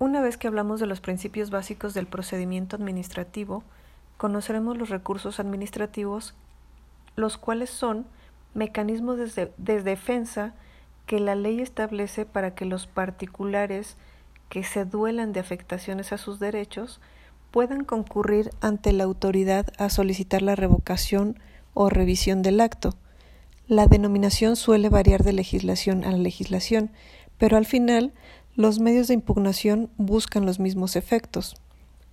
Una vez que hablamos de los principios básicos del procedimiento administrativo, conoceremos los recursos administrativos, los cuales son mecanismos de, defensa que la ley establece para que los particulares que se duelan de afectaciones a sus derechos puedan concurrir ante la autoridad a solicitar la revocación o revisión del acto. La denominación suele variar de legislación a legislación, pero al final los medios de impugnación buscan los mismos efectos.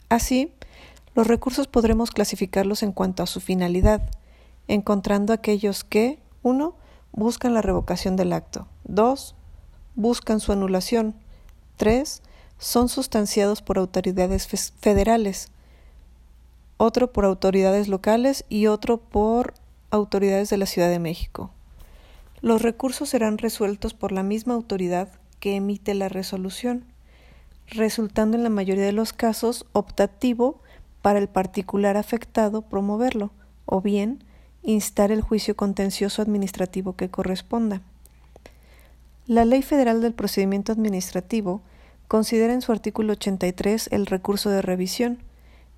Así, los recursos podremos clasificarlos en cuanto a su finalidad, encontrando aquellos que 1. Buscan la revocación del acto. 2. Buscan su anulación. 3 son sustanciados por autoridades federales, otro por autoridades locales y otro por autoridades de la Ciudad de México. Los recursos serán resueltos por la misma autoridad que emite la resolución, resultando en la mayoría de los casos optativo para el particular afectado promoverlo, o bien instar el juicio contencioso administrativo que corresponda. La Ley Federal del Procedimiento Administrativo considera en su artículo 83 el recurso de revisión,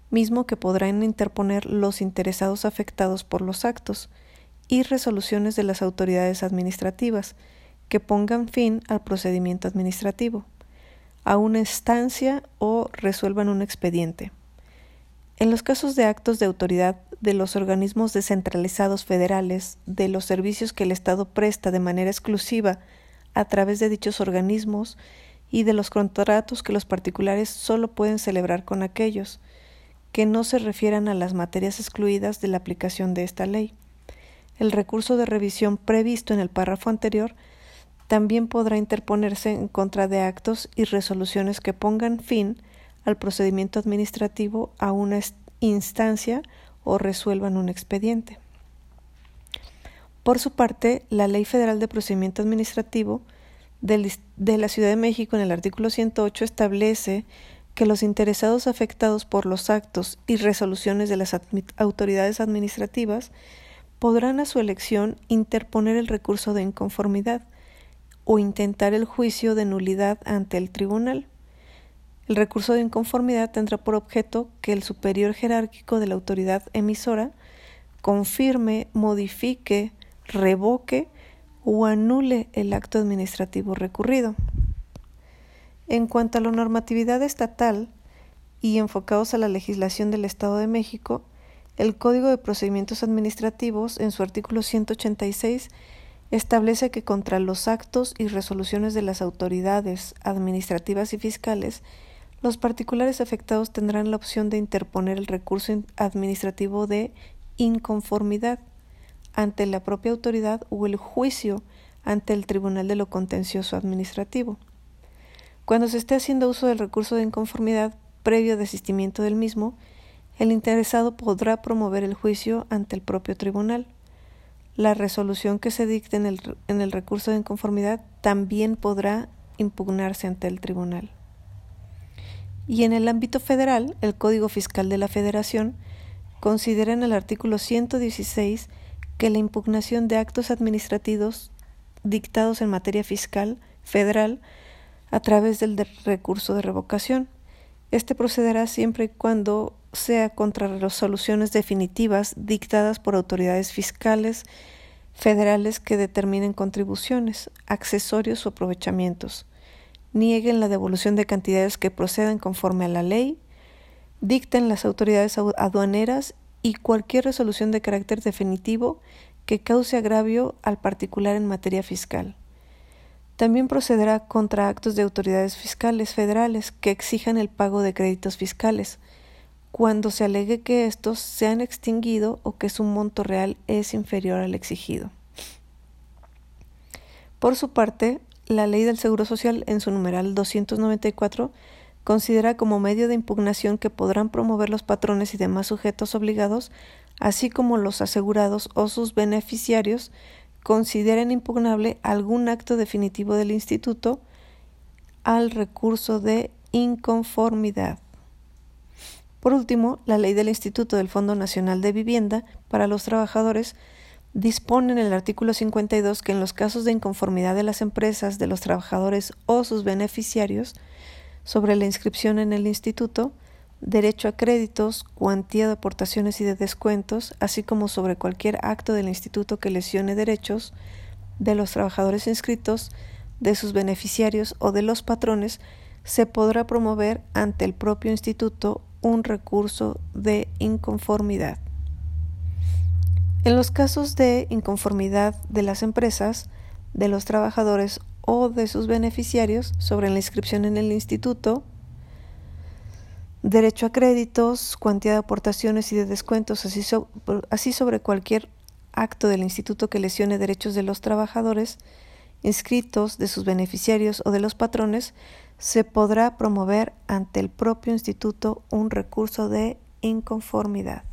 mismo que podrán interponer los interesados afectados por los actos y resoluciones de las autoridades administrativas que pongan fin al procedimiento administrativo, a una instancia o resuelvan un expediente. En los casos de actos de autoridad de los organismos descentralizados federales, de los servicios que el Estado presta de manera exclusiva a través de dichos organismos y de los contratos que los particulares solo pueden celebrar con aquellos que no se refieran a las materias excluidas de la aplicación de esta ley. El recurso de revisión previsto en el párrafo anterior también podrá interponerse en contra de actos y resoluciones que pongan fin al procedimiento administrativo a una instancia o resuelvan un expediente. Por su parte, la Ley Federal de Procedimiento Administrativo de la Ciudad de México en el artículo 108 establece que los interesados afectados por los actos y resoluciones de las autoridades administrativas podrán a su elección interponer el recurso de inconformidad o intentar el juicio de nulidad ante el tribunal. El recurso de inconformidad tendrá por objeto que el superior jerárquico de la autoridad emisora confirme, modifique, revoque o anule el acto administrativo recurrido. En cuanto a la normatividad estatal y enfocados a la legislación del Estado de México, el Código de Procedimientos Administrativos, en su artículo 186, establece que contra los actos y resoluciones de las autoridades administrativas y fiscales, los particulares afectados tendrán la opción de interponer el recurso administrativo de inconformidad ante la propia autoridad o el juicio ante el Tribunal de lo Contencioso Administrativo. Cuando se esté haciendo uso del recurso de inconformidad previo desistimiento del mismo, el interesado podrá promover el juicio ante el propio tribunal. La resolución que se dicte en el, en el recurso de inconformidad también podrá impugnarse ante el tribunal. Y en el ámbito federal, el Código Fiscal de la Federación considera en el artículo 116 que la impugnación de actos administrativos dictados en materia fiscal federal a través del recurso de revocación. Este procederá siempre y cuando sea contra resoluciones definitivas dictadas por autoridades fiscales federales que determinen contribuciones, accesorios o aprovechamientos, nieguen la devolución de cantidades que procedan conforme a la ley, dicten las autoridades aduaneras y cualquier resolución de carácter definitivo que cause agravio al particular en materia fiscal. También procederá contra actos de autoridades fiscales federales que exijan el pago de créditos fiscales, cuando se alegue que estos se han extinguido o que su monto real es inferior al exigido. Por su parte, la Ley del Seguro Social, en su numeral 294, considera como medio de impugnación que podrán promover los patrones y demás sujetos obligados, así como los asegurados o sus beneficiarios, consideren impugnable algún acto definitivo del Instituto al recurso de inconformidad. Por último, la ley del Instituto del Fondo Nacional de Vivienda para los Trabajadores dispone en el artículo 52 que en los casos de inconformidad de las empresas, de los trabajadores o sus beneficiarios, sobre la inscripción en el instituto, derecho a créditos, cuantía de aportaciones y de descuentos, así como sobre cualquier acto del instituto que lesione derechos de los trabajadores inscritos, de sus beneficiarios o de los patrones, se podrá promover ante el propio instituto un recurso de inconformidad. En los casos de inconformidad de las empresas, de los trabajadores o de sus beneficiarios sobre la inscripción en el instituto, derecho a créditos, cuantía de aportaciones y de descuentos, así, así sobre cualquier acto del instituto que lesione derechos de los trabajadores inscritos, de sus beneficiarios o de los patrones, se podrá promover ante el propio instituto un recurso de inconformidad.